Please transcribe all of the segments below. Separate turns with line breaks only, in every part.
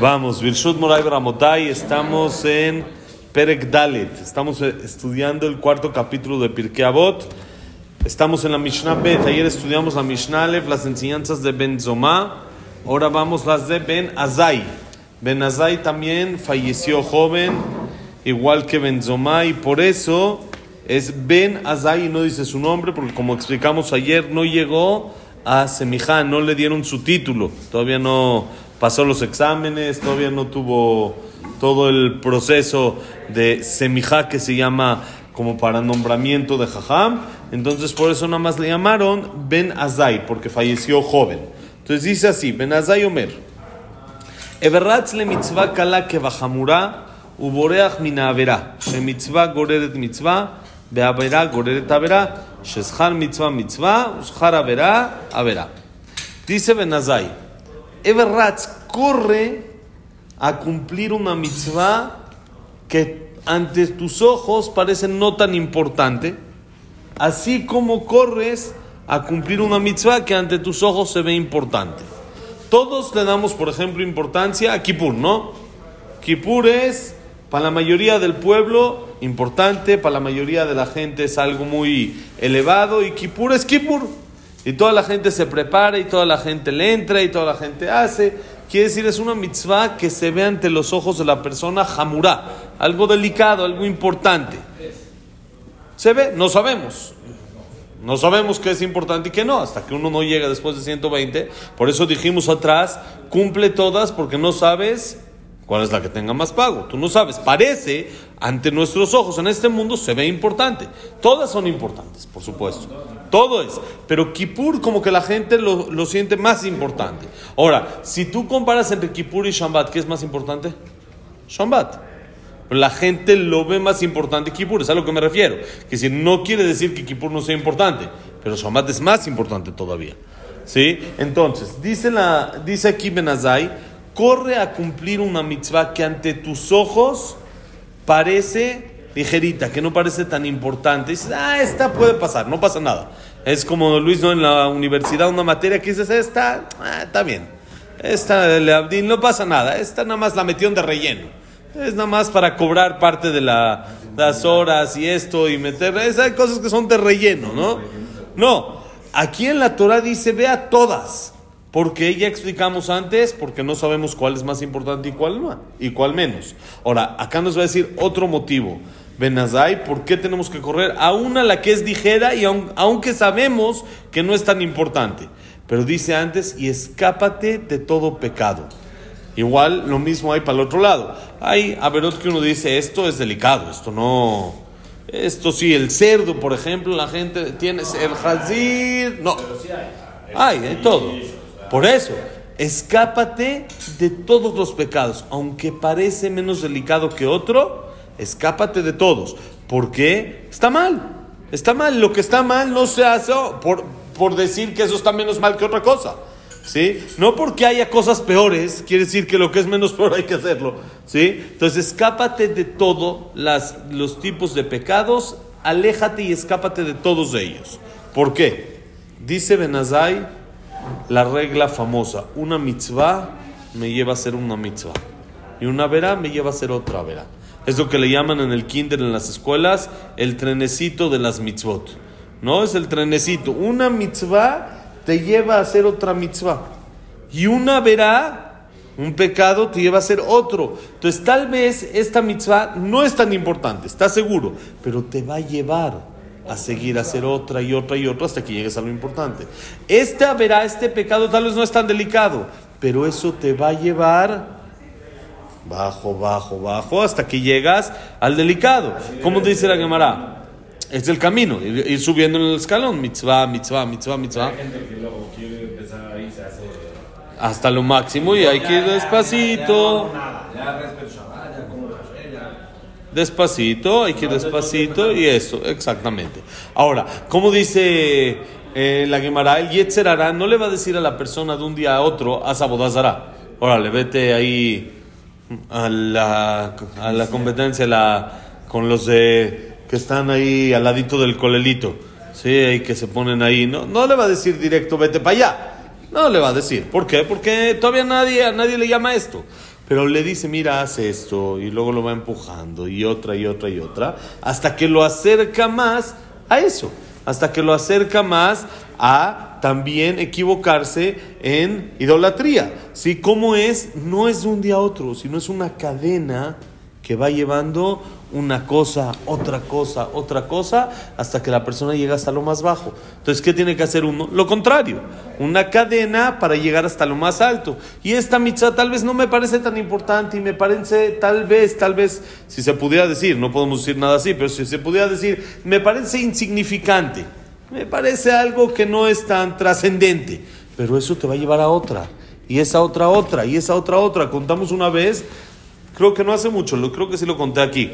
Vamos, Birshut Moray Bramotay, estamos en Perek Dalet, estamos eh, estudiando el cuarto capítulo de Pirkei Avot, estamos en la Mishnah Bet, ayer estudiamos la Mishnah las enseñanzas de Ben Zoma, ahora vamos las de Ben Azai. Ben Azai también falleció joven, igual que Ben Zoma, y por eso es Ben Azai y no dice su nombre, porque como explicamos ayer, no llegó a Semijá, no le dieron su título, todavía no pasó los exámenes, todavía no tuvo todo el proceso de Semijá que se llama como para nombramiento de Jajam, entonces por eso nada más le llamaron Ben Azai, porque falleció joven. Entonces dice así, Ben Azai Omer, Everratz le mitzvah kala que bajamura, uboreach mina avera, she mitzvah goreret mitzvah, beavera goreret avera, Sheshar mitzvah mitzvah, ushar avera avera. Dice Benazai, Everratz corre a cumplir una mitzvah que ante tus ojos parece no tan importante, así como corres a cumplir una mitzvah que ante tus ojos se ve importante. Todos le damos, por ejemplo, importancia a Kippur, ¿no? Kippur es, para la mayoría del pueblo, importante, para la mayoría de la gente es algo muy elevado y Kippur es Kippur. Y toda la gente se prepara y toda la gente le entra y toda la gente hace. Quiere decir, es una mitzvah que se ve ante los ojos de la persona jamurá, algo delicado, algo importante. ¿Se ve? No sabemos. No sabemos qué es importante y qué no, hasta que uno no llega después de 120. Por eso dijimos atrás, cumple todas porque no sabes cuál es la que tenga más pago. Tú no sabes, parece ante nuestros ojos en este mundo se ve importante. Todas son importantes, por supuesto. Todo es. Pero Kippur como que la gente lo, lo siente más importante. Ahora, si tú comparas entre Kippur y Shambat, ¿qué es más importante? Shambat. La gente lo ve más importante que Kippur, es a lo que me refiero. Que si no quiere decir que Kippur no sea importante, pero Shambat es más importante todavía. ¿Sí? Entonces, dice, la, dice aquí Benazai, corre a cumplir una mitzvah que ante tus ojos parece ligerita, que no parece tan importante. Dices, ah, esta puede pasar, no pasa nada. Es como Luis, ¿no? En la universidad, una materia que dices, esta, ah, está bien. Esta, le Abdín, no pasa nada. Esta nada más la metieron de relleno. Es nada más para cobrar parte de la, las horas y esto y meter. Esas cosas que son de relleno, ¿no? No. Aquí en la Torah dice, vea todas. Porque ya explicamos antes, porque no sabemos cuál es más importante y cuál, no, y cuál menos. Ahora, acá nos va a decir otro motivo. Benazai, ¿por qué tenemos que correr a una la que es ligera y aun, aunque sabemos que no es tan importante? Pero dice antes, y escápate de todo pecado. Igual lo mismo hay para el otro lado. Hay averot que uno dice, esto es delicado, esto no... Esto sí, el cerdo, por ejemplo, la gente tiene el jazir, no. Hay, hay todo. Por eso, escápate de todos los pecados, aunque parece menos delicado que otro, escápate de todos. ¿Por qué? Está mal. Está mal. Lo que está mal no se hace por, por decir que eso está menos mal que otra cosa. ¿Sí? No porque haya cosas peores, quiere decir que lo que es menos peor hay que hacerlo. ¿Sí? Entonces, escápate de todos los tipos de pecados, aléjate y escápate de todos ellos. ¿Por qué? Dice Benazai la regla famosa, una mitzvah me lleva a ser una mitzvah y una verá me lleva a ser otra verá. Es lo que le llaman en el kinder en las escuelas el trenecito de las mitzvot. No es el trenecito. Una mitzvah te lleva a hacer otra mitzvah. Y una verá, un pecado, te lleva a hacer otro. Entonces tal vez esta mitzvah no es tan importante, estás seguro, pero te va a llevar a seguir a hacer otra y otra y otra hasta que llegues a lo importante. Esta verá, este pecado tal vez no es tan delicado, pero eso te va a llevar bajo, bajo, bajo, hasta que llegas al delicado. ¿Cómo dice la Gemara? Es el camino, ir, ir, subiendo en el escalón, mitzvah, mitzvah, mitzvah, mitzvah.
Hay gente que luego quiere empezar ahí, se hace...
Hasta lo máximo y hay que ir despacito.
Ya respeto Shabbat, ya como café, ya...
Despacito, hay que ir despacito y eso, exactamente. Ahora, ¿cómo dice eh, la Gemara? El Yetzer hará, no le va a decir a la persona de un día a otro, a Sabodazara. Órale, vete ahí a la, a la competencia la, con los de, que están ahí al ladito del colelito. Sí, ahí que se ponen ahí. No, no le va a decir directo, vete para allá. No le va a decir. ¿Por qué? Porque todavía nadie, a nadie le llama esto. Pero le dice, mira, haz esto, y luego lo va empujando, y otra, y otra, y otra, hasta que lo acerca más a eso, hasta que lo acerca más a también equivocarse en idolatría. ¿Sí? ¿Cómo es? No es de un día a otro, sino es una cadena que va llevando una cosa, otra cosa, otra cosa, hasta que la persona llega hasta lo más bajo. Entonces, ¿qué tiene que hacer uno? Lo contrario, una cadena para llegar hasta lo más alto. Y esta mitzvah tal vez no me parece tan importante y me parece tal vez, tal vez, si se pudiera decir, no podemos decir nada así, pero si se pudiera decir, me parece insignificante, me parece algo que no es tan trascendente, pero eso te va a llevar a otra. Y esa otra otra, y esa otra otra. Contamos una vez creo que no hace mucho, lo, creo que sí lo conté aquí,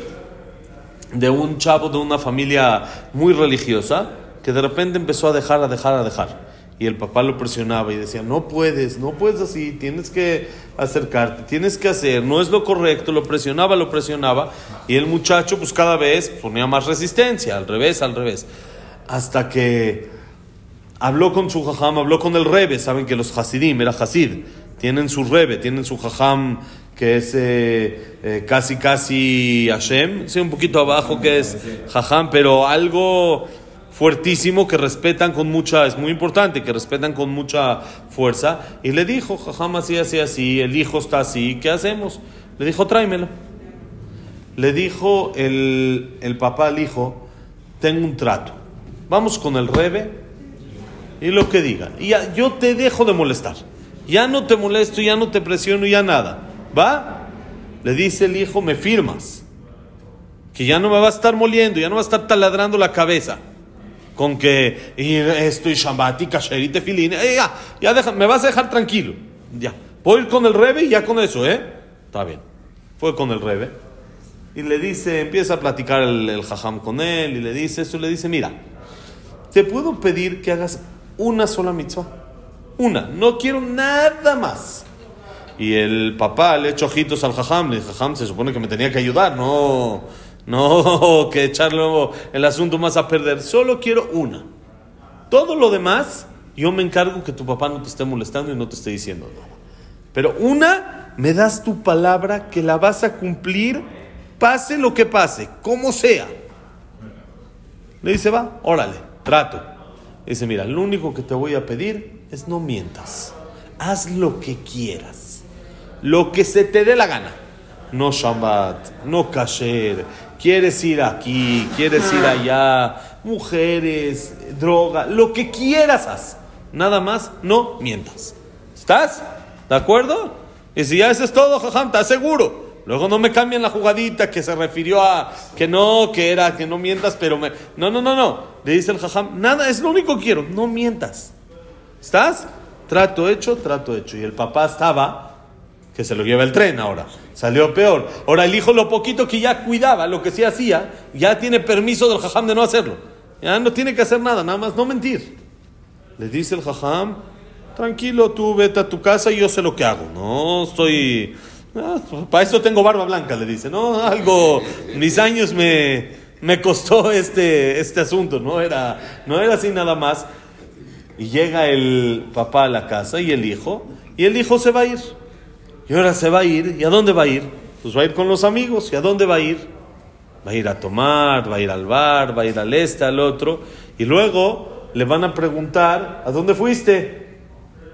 de un chavo de una familia muy religiosa que de repente empezó a dejar, a dejar, a dejar. Y el papá lo presionaba y decía, no puedes, no puedes así, tienes que acercarte, tienes que hacer, no es lo correcto, lo presionaba, lo presionaba. Y el muchacho pues cada vez ponía más resistencia, al revés, al revés. Hasta que habló con su jajam, habló con el rebe, saben que los hasidim, era hasid, tienen su rebe, tienen su jajam que es eh, eh, casi casi Hashem, sí, un poquito abajo que es Jajam, pero algo fuertísimo que respetan con mucha, es muy importante, que respetan con mucha fuerza. Y le dijo, Jajam así, así, así, el hijo está así, ¿qué hacemos? Le dijo, tráemelo. Le dijo el, el papá al hijo, tengo un trato, vamos con el rebe y lo que diga. Y ya, yo te dejo de molestar. Ya no te molesto, ya no te presiono, ya nada. ¿Va? Le dice el hijo, me firmas. Que ya no me va a estar moliendo, ya no va a estar taladrando la cabeza. Con que y esto y Shabbat y. Eh, ya, ya deja, me vas a dejar tranquilo. Ya. Voy con el Rebe y ya con eso, ¿eh? Está bien. Fue con el Rebe. Y le dice, empieza a platicar el, el jajam con él y le dice eso. Le dice, mira, te puedo pedir que hagas una sola mitzvah. Una. No quiero nada más. Y el papá le echó ojitos al jajam, le dijo, jajam, se supone que me tenía que ayudar, no, no que echarlo el asunto más a perder. Solo quiero una. Todo lo demás, yo me encargo que tu papá no te esté molestando y no te esté diciendo nada. Pero una, me das tu palabra que la vas a cumplir, pase lo que pase, como sea. Le dice, va, órale, trato. Dice, mira, lo único que te voy a pedir es no mientas. Haz lo que quieras lo que se te dé la gana. No Shabbat, no Kasher, quieres ir aquí, quieres ir allá, mujeres, droga, lo que quieras haz. Nada más, no mientas. ¿Estás? ¿De acuerdo? Y si ya eso es todo, jajam, ¿estás seguro? Luego no me cambien la jugadita que se refirió a que no, que era que no mientas, pero me... No, no, no, no. Le dice el jajam, nada, es lo único que quiero, no mientas. ¿Estás? Trato hecho, trato hecho. Y el papá estaba que se lo lleva el tren ahora. Salió peor. Ahora el hijo lo poquito que ya cuidaba, lo que sí hacía, ya tiene permiso del jajam de no hacerlo. Ya no tiene que hacer nada, nada más no mentir. Le dice el jajam, tranquilo, tú vete a tu casa y yo sé lo que hago. No estoy... Ah, para eso tengo barba blanca, le dice. No, algo, mis años me, me costó este, este asunto, no era, no era así nada más. Y llega el papá a la casa y el hijo, y el hijo se va a ir. Y ahora se va a ir. ¿Y a dónde va a ir? Pues va a ir con los amigos. ¿Y a dónde va a ir? Va a ir a tomar, va a ir al bar, va a ir al este, al otro. Y luego le van a preguntar, ¿a dónde fuiste?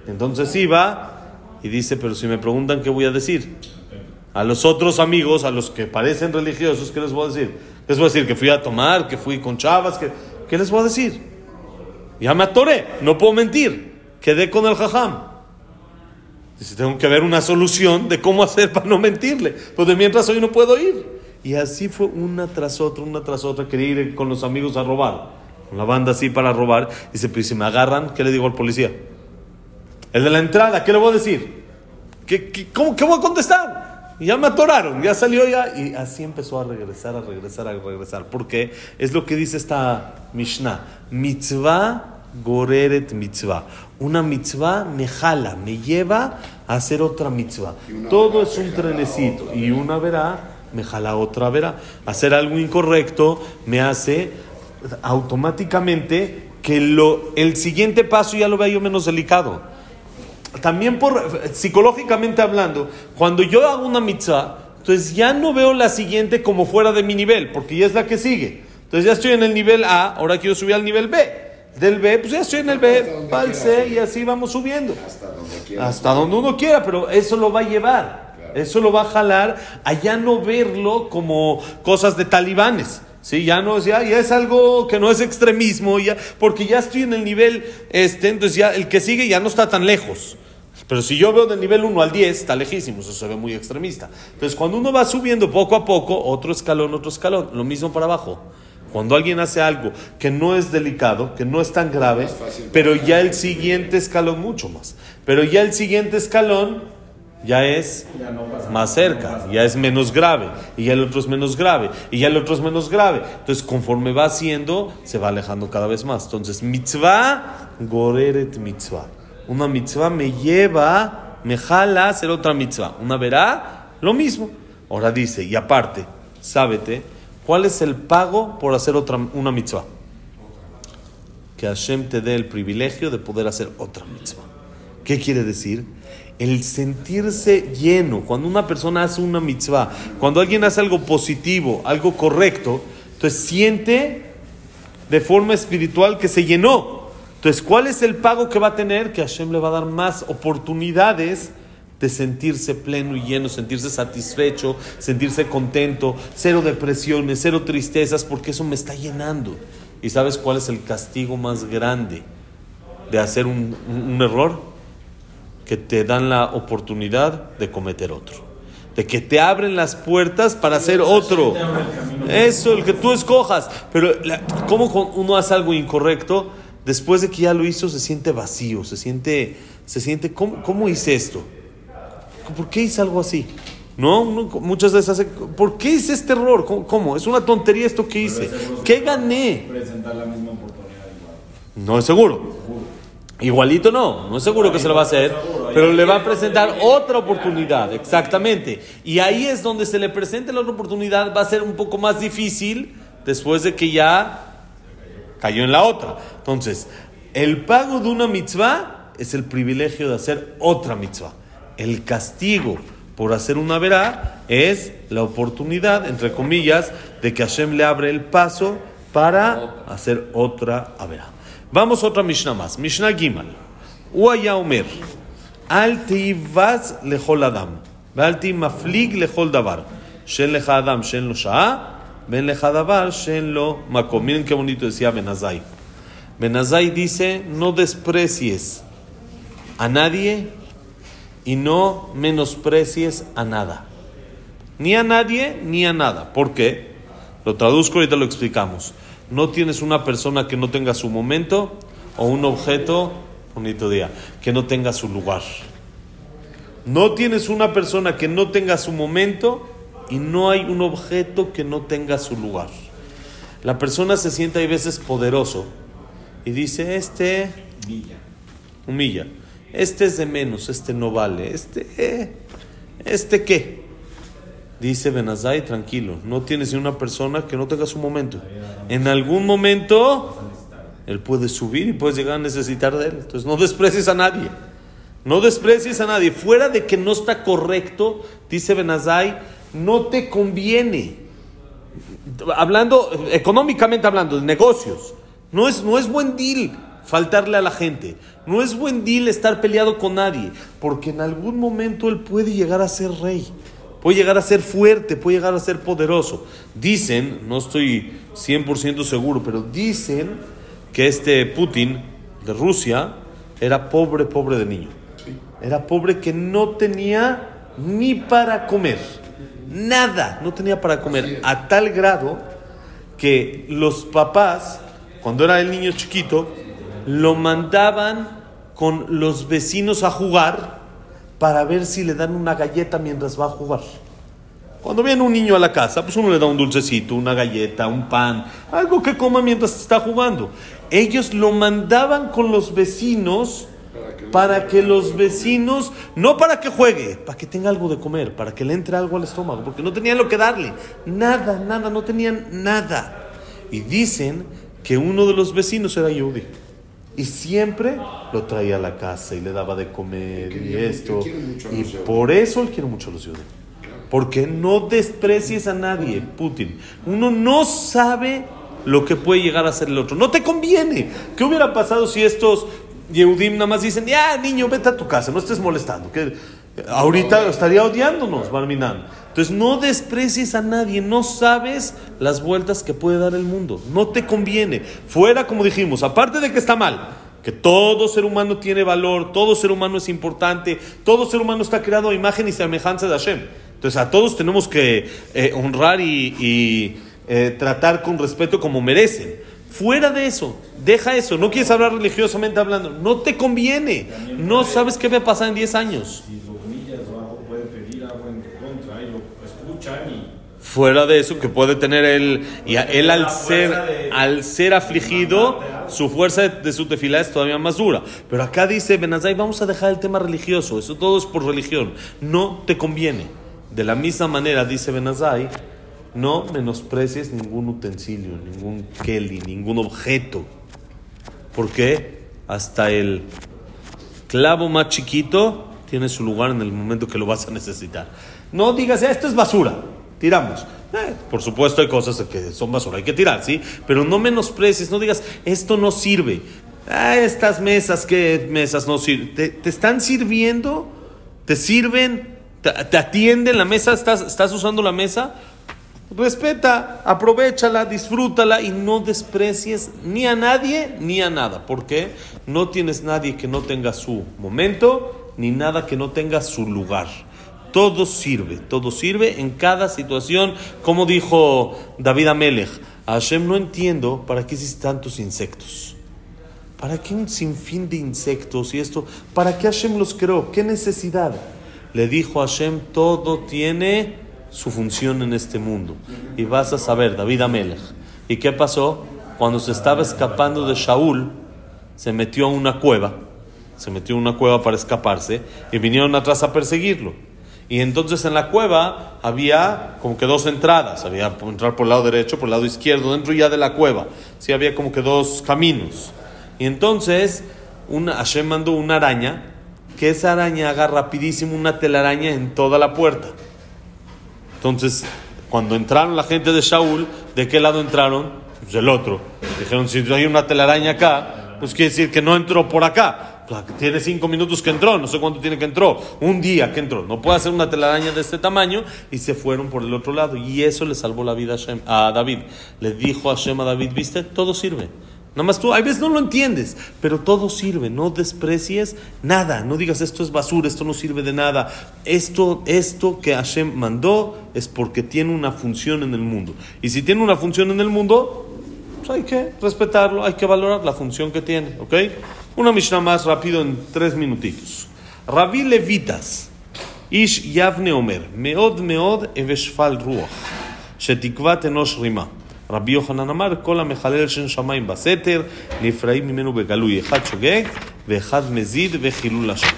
Entonces iba y dice, pero si me preguntan, ¿qué voy a decir? A los otros amigos, a los que parecen religiosos, ¿qué les voy a decir? Les voy a decir que fui a tomar, que fui con chavas, que... ¿qué les voy a decir? Ya me atoré, no puedo mentir. Quedé con el jajam. Dice, tengo que ver una solución de cómo hacer para no mentirle. Pues de mientras hoy no puedo ir. Y así fue una tras otra, una tras otra. Quería ir con los amigos a robar. Con la banda así para robar. Dice, pero si me agarran, ¿qué le digo al policía? El de la entrada, ¿qué le voy a decir? ¿Qué, qué, cómo, ¿Qué voy a contestar? Ya me atoraron, ya salió ya. Y así empezó a regresar, a regresar, a regresar. Porque es lo que dice esta Mishnah. Mitzvah goreret mitzvah. Una mitzvah me jala, me lleva a hacer otra mitzvah. Todo es un trenecito. Y una verá, me jala otra verá. Hacer algo incorrecto me hace automáticamente que lo, el siguiente paso ya lo vea yo menos delicado. también por psicológicamente hablando, cuando yo hago una mitzvah, entonces ya no veo la siguiente como fuera de mi nivel, porque ya es la que sigue. Entonces ya estoy en el nivel A, ahora quiero subir al nivel B. Del B, pues ya estoy en el B, va al C y así vamos subiendo.
Hasta donde quiera.
Hasta donde uno quiera, pero eso lo va a llevar. Eso lo va a jalar a ya no verlo como cosas de talibanes. Sí, ya no, ya, ya es algo que no es extremismo, ya, porque ya estoy en el nivel, este, entonces ya el que sigue ya no está tan lejos. Pero si yo veo del nivel 1 al 10, está lejísimo, eso se ve muy extremista. Entonces cuando uno va subiendo poco a poco, otro escalón, otro escalón, lo mismo para abajo. Cuando alguien hace algo que no es delicado, que no es tan grave, pero ya el siguiente escalón, mucho más, pero ya el siguiente escalón ya es más cerca, ya es menos grave, y ya el otro es menos grave, y ya el otro es menos grave. Entonces, conforme va haciendo, se va alejando cada vez más. Entonces, mitzvah, goreret mitzvah. Una mitzvah me lleva, me jala a hacer otra mitzvah. Una verá, lo mismo. Ahora dice, y aparte, sábete, ¿cuál es el pago por hacer otra, una mitzvah? Que Hashem te dé el privilegio de poder hacer otra mitzvah. ¿Qué quiere decir? El sentirse lleno. Cuando una persona hace una mitzvah, cuando alguien hace algo positivo, algo correcto, entonces siente de forma espiritual que se llenó. Entonces, ¿cuál es el pago que va a tener? Que Hashem le va a dar más oportunidades de sentirse pleno y lleno, sentirse satisfecho, sentirse contento, cero depresiones, cero tristezas, porque eso me está llenando. ¿Y sabes cuál es el castigo más grande de hacer un, un- un error? Que te dan la oportunidad de cometer otro. De que te abren las puertas para hacer otro. Eso, el que tú escojas. Pero, la- ¿cómo con- uno hace algo incorrecto? Después de que ya lo hizo, se siente vacío, se siente, se siente, ¿cómo, cómo hice esto? ¿Por qué hice algo así? No, Uno muchas veces hace, ¿por qué hice este error? ¿Cómo? cómo? Es una tontería esto que hice. ¿Qué gané?
Presentar la misma oportunidad igual.
No es seguro. Igualito no, no es seguro que se lo va a hacer, pero le va a presentar otra oportunidad, exactamente. Y ahí es donde se le presente la otra oportunidad, va a ser un poco más difícil después de que ya cayó en la otra. Entonces, el pago de una mitzvah es el privilegio de hacer otra mitzvah el castigo por hacer una verá es la oportunidad, entre comillas, de que Hashem le abre el paso para hacer otra averá. Vamos a otra Mishnah más. Mishnah Gimal. Uaya Omer. Al teivaz lechol adam. Ve'al maflig lechol davar. Shen lecha adam, shen lo sha'a. Ben lecha davar, shen lo makom. Miren qué bonito decía Benazai. Benazai dice, no desprecies a nadie y no menosprecies a nada. Ni a nadie ni a nada. ¿Por qué? Lo traduzco ahorita lo explicamos. No tienes una persona que no tenga su momento o un objeto, bonito día, que no tenga su lugar. No tienes una persona que no tenga su momento y no hay un objeto que no tenga su lugar. La persona se siente a veces poderoso y dice, este
Villa.
humilla, este es de menos, este no vale, este, eh, este qué. Dice Benazai, tranquilo, no tienes ni una persona que no tenga su momento. En algún momento él puede subir y puedes llegar a necesitar de él. Entonces no desprecies a nadie. No desprecies a nadie. Fuera de que no está correcto, dice Benazai, no te conviene. Hablando, económicamente hablando, de negocios. No es, no es buen deal faltarle a la gente. No es buen deal estar peleado con nadie. Porque en algún momento él puede llegar a ser rey. Puede llegar a ser fuerte, puede llegar a ser poderoso. Dicen, no estoy 100% seguro, pero dicen que este Putin de Rusia era pobre, pobre de niño. Era pobre que no tenía ni para comer. Nada, no tenía para comer. A tal grado que los papás, cuando era el niño chiquito, lo mandaban con los vecinos a jugar para ver si le dan una galleta mientras va a jugar. Cuando viene un niño a la casa, pues uno le da un dulcecito, una galleta, un pan, algo que coma mientras está jugando. Ellos lo mandaban con los vecinos para que los vecinos, no para que juegue, para que tenga algo de comer, para que le entre algo al estómago, porque no tenían lo que darle. Nada, nada, no tenían nada. Y dicen que uno de los vecinos era Yehudi. Y siempre lo traía a la casa y le daba de comer y esto. Y por eso él quiere mucho a los judíos. Porque no desprecies a nadie, Putin. Uno no sabe lo que puede llegar a ser el otro. No te conviene. ¿Qué hubiera pasado si estos Yehudim nada más dicen, ya niño, vete a tu casa, no estés molestando? Que ahorita estaría odiándonos, Barminan. Entonces no desprecies a nadie, no sabes las vueltas que puede dar el mundo. No te conviene. Fuera, como dijimos, aparte de que está mal, que todo ser humano tiene valor, todo ser humano es importante, todo ser humano está creado a imagen y semejanza de Hashem. Entonces a todos tenemos que eh, honrar y, eh, tratar con respeto como merecen. Fuera de eso, deja eso, no quieres hablar religiosamente hablando, no te conviene, no sabes qué va a pasar en 10 años. Fuera de eso, que puede tener él, y él al ser, al ser afligido, su fuerza de, su tefila es todavía más dura. Pero acá dice Benazai, vamos a dejar el tema religioso, eso todo es por religión, no te conviene. De la misma manera, dice Benazai, no menosprecies ningún utensilio, ningún keli, ningún objeto. Porque hasta el clavo más chiquito tiene su lugar en el momento que lo vas a necesitar. No digas, esto es basura, tiramos. Eh, por supuesto hay cosas que son basura, hay que tirar, ¿sí? Pero no menosprecies, no digas, esto no sirve. Ah, estas mesas, ¿qué mesas no sirven? ¿Te, están sirviendo? ¿Te sirven? ¿Te, atienden la mesa? ¿Estás, ¿Estás usando la mesa? Respeta, aprovechala, disfrútala y no desprecies ni a nadie ni a nada. porque No tienes nadie que no tenga su momento ni nada que no tenga su lugar. Todo sirve, todo sirve en cada situación. Como dijo David Amelech, a Hashem no entiendo para qué existen tantos insectos. ¿Para qué un sinfín de insectos y esto? ¿Para qué Hashem los creó? ¿Qué necesidad? Le dijo a Hashem, todo tiene su función en este mundo. Y vas a saber, David Amelech. ¿Y qué pasó? Cuando se estaba escapando de Shaul, se metió a una cueva, se metió a una cueva para escaparse, y vinieron atrás a perseguirlo. Y entonces en la cueva había como que dos entradas, había entrar por el lado derecho, por el lado izquierdo, dentro ya de la cueva. Sí, había como que dos caminos. Y entonces una, Hashem mandó una araña que esa araña haga rapidísimo una telaraña en toda la puerta. Entonces, cuando entraron la gente de Shaul, ¿de qué lado entraron? Pues del otro. Dijeron, si hay una telaraña acá, pues quiere decir que no entró por acá. Tiene cinco minutos que entró, no sé cuánto tiene que entró. Un día que entró. No puede hacer una telaraña de este tamaño. Y se fueron por el otro lado. Y eso le salvó la vida a, a David. Le dijo a Hashem a David, viste, todo sirve. Nada más tú, a veces no lo entiendes, pero todo sirve, no desprecies nada, no digas esto es basura, esto no sirve de nada. Esto, esto que Hashem mandó es porque tiene una función en el mundo. Y si tiene una función en el mundo, pues hay que respetarlo, hay que valorar la función que tiene, ¿ok? Una Mishnah más rápido en tres minutitos. Rabbi Levitas, Ish Yavne Omer, Meod Meod Eveshfal Ruach, Shetikvat Enosh Rima. רבי יוחנן אמר, כל המחלל שם שמיים בסתר, נפרעים ממנו בגלוי. אחד שוגג ואחד מזיד וחילול השם.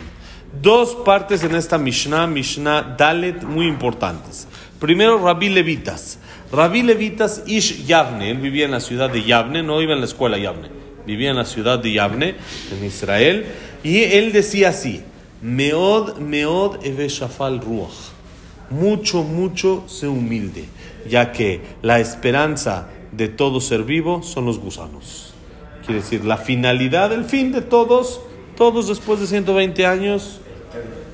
Dos partes en esta Mishnah, Mishnah Dalet, muy importantes. Primero, Rabbi Levitas. Rabbi Levitas Ish Yavne, él vivía en la ciudad de Yavne, no iba en la escuela Yavne, vivía en la ciudad de Yavne, en Israel, y él decía así, Meod, Meod Eveshafal Ruach, mucho, mucho se humilde ya que la esperanza de todo ser vivo son los gusanos. Quiere decir, la finalidad, el fin de todos, todos después de 120 años,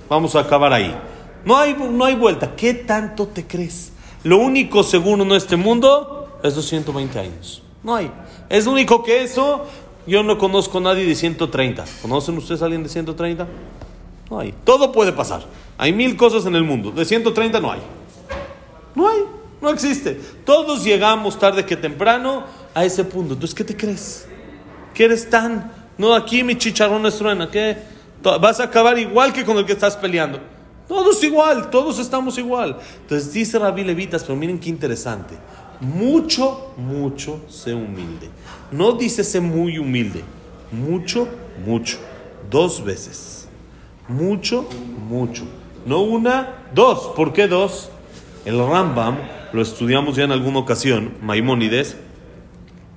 vamos a acabar ahí. No hay, no hay vuelta. ¿Qué tanto te crees? Lo único seguro en este mundo es los 120 años. No hay. Es lo único que eso, yo no conozco a nadie de 130. ¿Conocen ustedes a alguien de 130? No hay. Todo puede pasar. Hay mil cosas en el mundo. De 130 no hay. No hay. No existe. Todos llegamos tarde que temprano a ese punto. Entonces, ¿qué te crees? ¿Qué eres tan? No, aquí mi chicharrón es truena. ¿Qué? Vas a acabar igual que con el que estás peleando. Todos igual, todos estamos igual. Entonces dice Rabí Levitas, pero miren qué interesante. Mucho, mucho sé humilde. No dice sé muy humilde. Mucho, mucho. Dos veces. Mucho, mucho. No una, dos. ¿Por qué dos? El Rambam lo estudiamos ya en alguna ocasión, Maimónides,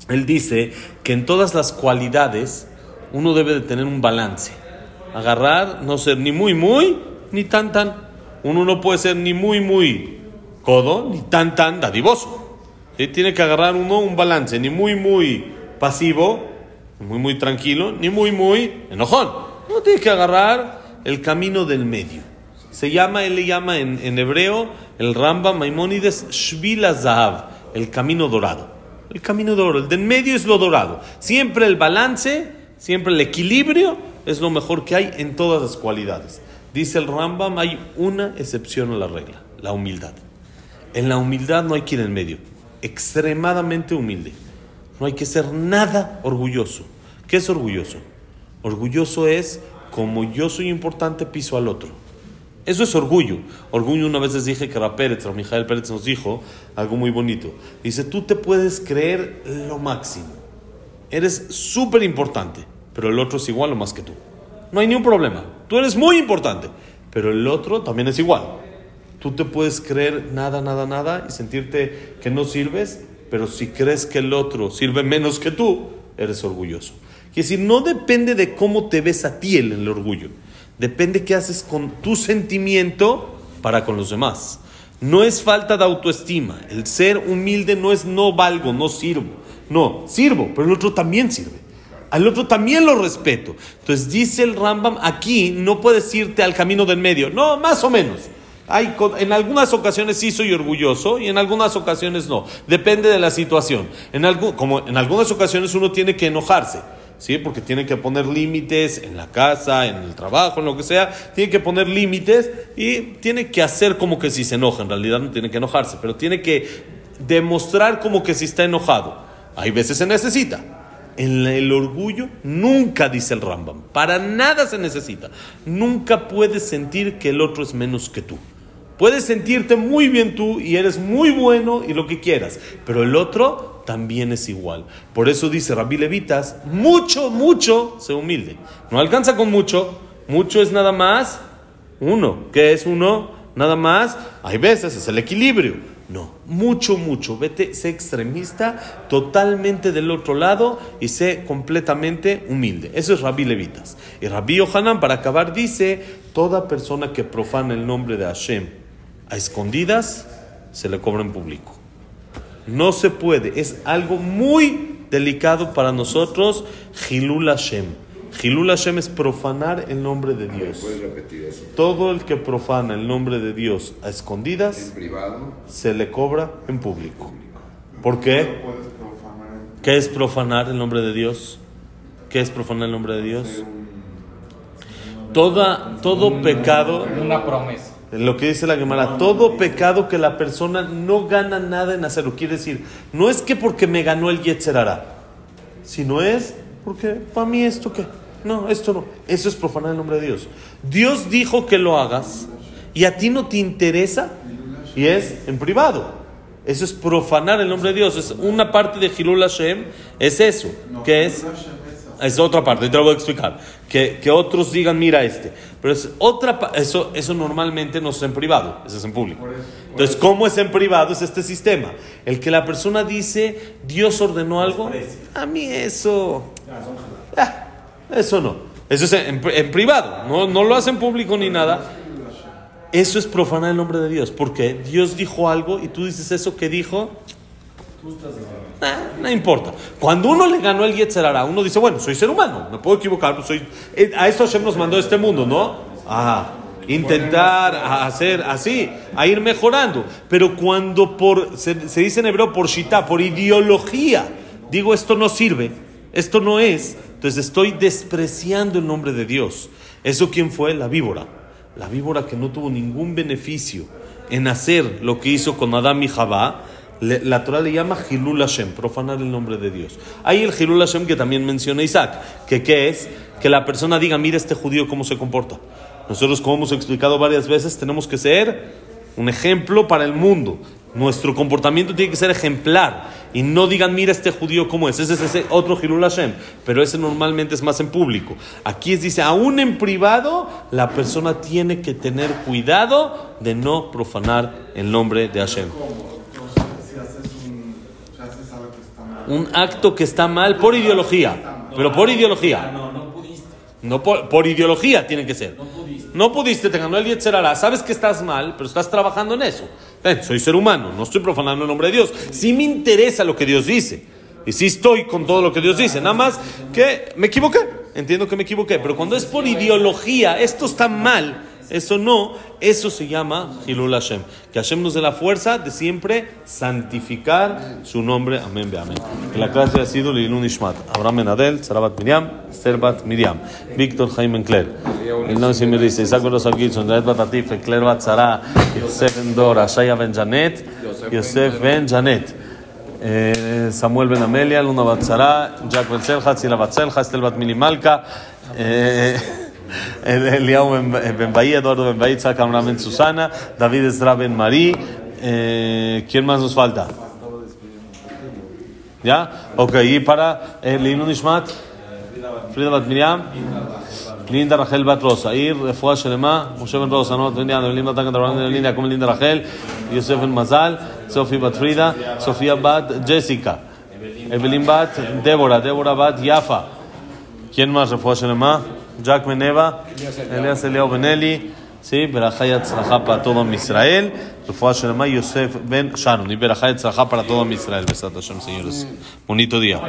él dice que en todas las cualidades uno debe de tener un balance. Agarrar, no ser ni muy, muy, ni tan, tan. Uno no puede ser ni muy, muy codo, ni tan, tan dadivoso. ¿Sí? Tiene que agarrar uno un balance, ni muy, muy pasivo, muy, muy tranquilo, ni muy, muy enojón. Uno tiene que agarrar el camino del medio. Se llama, él le llama en, en hebreo, el Ramba Maimónides, Shvila Zahav, el camino dorado. El camino dorado, el del medio es lo dorado. Siempre el balance, siempre el equilibrio es lo mejor que hay en todas las cualidades. Dice el Rambam, hay una excepción a la regla, la humildad. En la humildad no hay ir en medio, extremadamente humilde. No hay que ser nada orgulloso. ¿Qué es orgulloso? Orgulloso es como yo soy importante, piso al otro. Eso es orgullo. Orgullo, una vez les dije que Rapérez, Mijael Pérez nos dijo algo muy bonito. Dice, tú te puedes creer lo máximo. Eres súper importante, pero el otro es igual o más que tú. No hay ningún problema. Tú eres muy importante, pero el otro también es igual. Tú te puedes creer nada, nada, nada y sentirte que no sirves, pero si crees que el otro sirve menos que tú, eres orgulloso. Quiere decir, no depende de cómo te ves a ti el, orgullo. Depende qué haces con tu sentimiento para con los demás. No es falta de autoestima. El ser humilde no es no valgo, no sirvo. No, sirvo, pero el otro también sirve. Al otro también lo respeto. Entonces dice el Rambam, aquí no puedes irte al camino del medio. No, más o menos. Hay, en algunas ocasiones sí soy orgulloso y en algunas ocasiones no. Depende de la situación. En algo, como en algunas ocasiones uno tiene que enojarse. ¿sí? Porque tiene que poner límites en la casa, en el trabajo, en lo que sea, tiene que poner límites y tiene que hacer como que si se enoja, en realidad no tiene que enojarse, pero tiene que demostrar como que si está enojado. Hay veces se necesita. En el orgullo nunca dice el Rambam, para nada se necesita. Nunca puedes sentir que el otro es menos que tú. Puedes sentirte muy bien tú y eres muy bueno y lo que quieras, pero el otro también es igual. Por eso dice Rabbi Levitas, mucho, mucho se humilde. No alcanza con mucho, mucho es nada más uno. ¿Qué es uno? Nada más, hay veces es el equilibrio. No, mucho, mucho. Vete, sé extremista, totalmente del otro lado y sé completamente humilde. Eso es Rabbi Levitas. Y Rabbi Yohanan, para acabar, dice: Toda persona que profana el nombre de Hashem a escondidas, se le cobra en público. No se puede, es algo muy delicado para nosotros, Hilul Hashem. Hilul Hashem es profanar el nombre de Dios.
¿Puedes repetir eso?
Todo el que profana el nombre de Dios a escondidas,
En privado,
se le cobra en público. ¿Por qué? ¿Qué es profanar el nombre de Dios? ¿Qué es profanar el nombre de Dios? Toda, todo pecado,
Una promesa.
Lo que dice la Gemara, todo pecado que la persona no gana nada en hacerlo, quiere decir, no es que porque me ganó el Yetzerara, sino es porque para mí esto qué, no, esto no, eso es profanar el nombre de Dios. Dios dijo que lo hagas y a ti no te interesa y es en privado. Eso es profanar el nombre de Dios, es una parte de Hilul Hashem, es eso, que es es otra parte, te lo voy a explicar. Que, que otros digan, mira este. Pero es otra eso, eso normalmente no es en privado, eso es en público. Entonces, ¿cómo es en privado? Es este sistema. El que la persona dice, Dios ordenó algo, a mí eso. ah, eso no. Eso es en, en privado, no, no lo hace en público ni nada. Eso es profanar el nombre de Dios, porque Dios dijo algo y tú dices eso que dijo, Ah, no importa. Cuando uno le ganó el Yetzerara, uno dice, bueno, soy ser humano, me puedo equivocar, pues soy... eh, A eso Hashem nos mandó este mundo, ¿no? A intentar hacer así, a ir mejorando. Pero cuando por, se, se dice en hebreo por shita, por ideología, digo esto no sirve, esto no es, entonces estoy despreciando el nombre de Dios. ¿Eso quién fue? La víbora. La víbora que no tuvo ningún beneficio en hacer lo que hizo con Adán y Jabá, la Torah le llama Hilul Hashem, profanar el nombre de Dios. Hay el Hilul Hashem que también menciona Isaac, que qué es? Que la persona diga, mira este judío cómo se comporta. Nosotros, como hemos explicado varias veces, tenemos que ser un ejemplo para el mundo. Nuestro comportamiento tiene que ser ejemplar. Y no digan, mira este judío cómo es. Ese es ese otro Hilul Hashem. Pero ese normalmente es más en público. Aquí es, dice, aún en privado, la persona tiene que tener cuidado de no profanar el nombre de Hashem.
Un
acto que está mal por ideología. Pero por ideología.
No, no
No por, por ideología tiene que ser. No pudiste, te ganó el Yetzerara. Sabes que estás mal, pero estás trabajando en eso. Ven, soy ser humano, no estoy profanando el nombre de Dios. Sí me interesa lo que Dios dice. Y sí estoy con todo lo que Dios dice. Nada más que me equivoqué. Entiendo que me equivoqué. Pero cuando es por ideología, esto está mal. Eso no, eso se llama Hilul Hashem. Que Hashem nos dé la fuerza de siempre santificar su nombre. Amén, ve amén. Que la clase ha sido Lilun Ishmat. Abraham Benadel, Sarabat Miriam, Serbat Miriam, Víctor Jaime Encler. El nombre se me dice Isaac Berosa Gilson, Janet Batatif, Encler Batzara, Yosef Ben Dora, Shaya Ben Janet, Yosef Ben Janet. Samuel Ben Amelia, Luna Batzara, Jack Ben Selja, Tzila Batzelja, Estel Bat Mili Malka, eh, Eliau Ben Bahía, Eduardo Ben Bahía, Isaac Ben Susana, David Ezra Ben Marí. Eh, ¿Quién más nos falta? ¿Ya? Ok, y para el Linun Ishmat, Frida Bat Miriam, Linda Rachel Bat Rosa, Ir, Refuah Shelema, Moshe Ben Rosa, no, Linda, Linda Takan Tarban, Linda, como Linda Rachel, Yosef Ben Mazal, Sofía Bat Frida, Sofía Bat Jessica, Evelyn Bat Débora, Débora Bat Yafa. ¿Quién más? Refuah Shelema, Jack Meneva, Elias Eliao Beneli, sí, Berajá y Atzlajá para todo Israel, Refuah Shelema, Yosef Ben Sharon, y Berajá y Atzlajá para todo Israel. Besat Hashem, señores. Bonito día.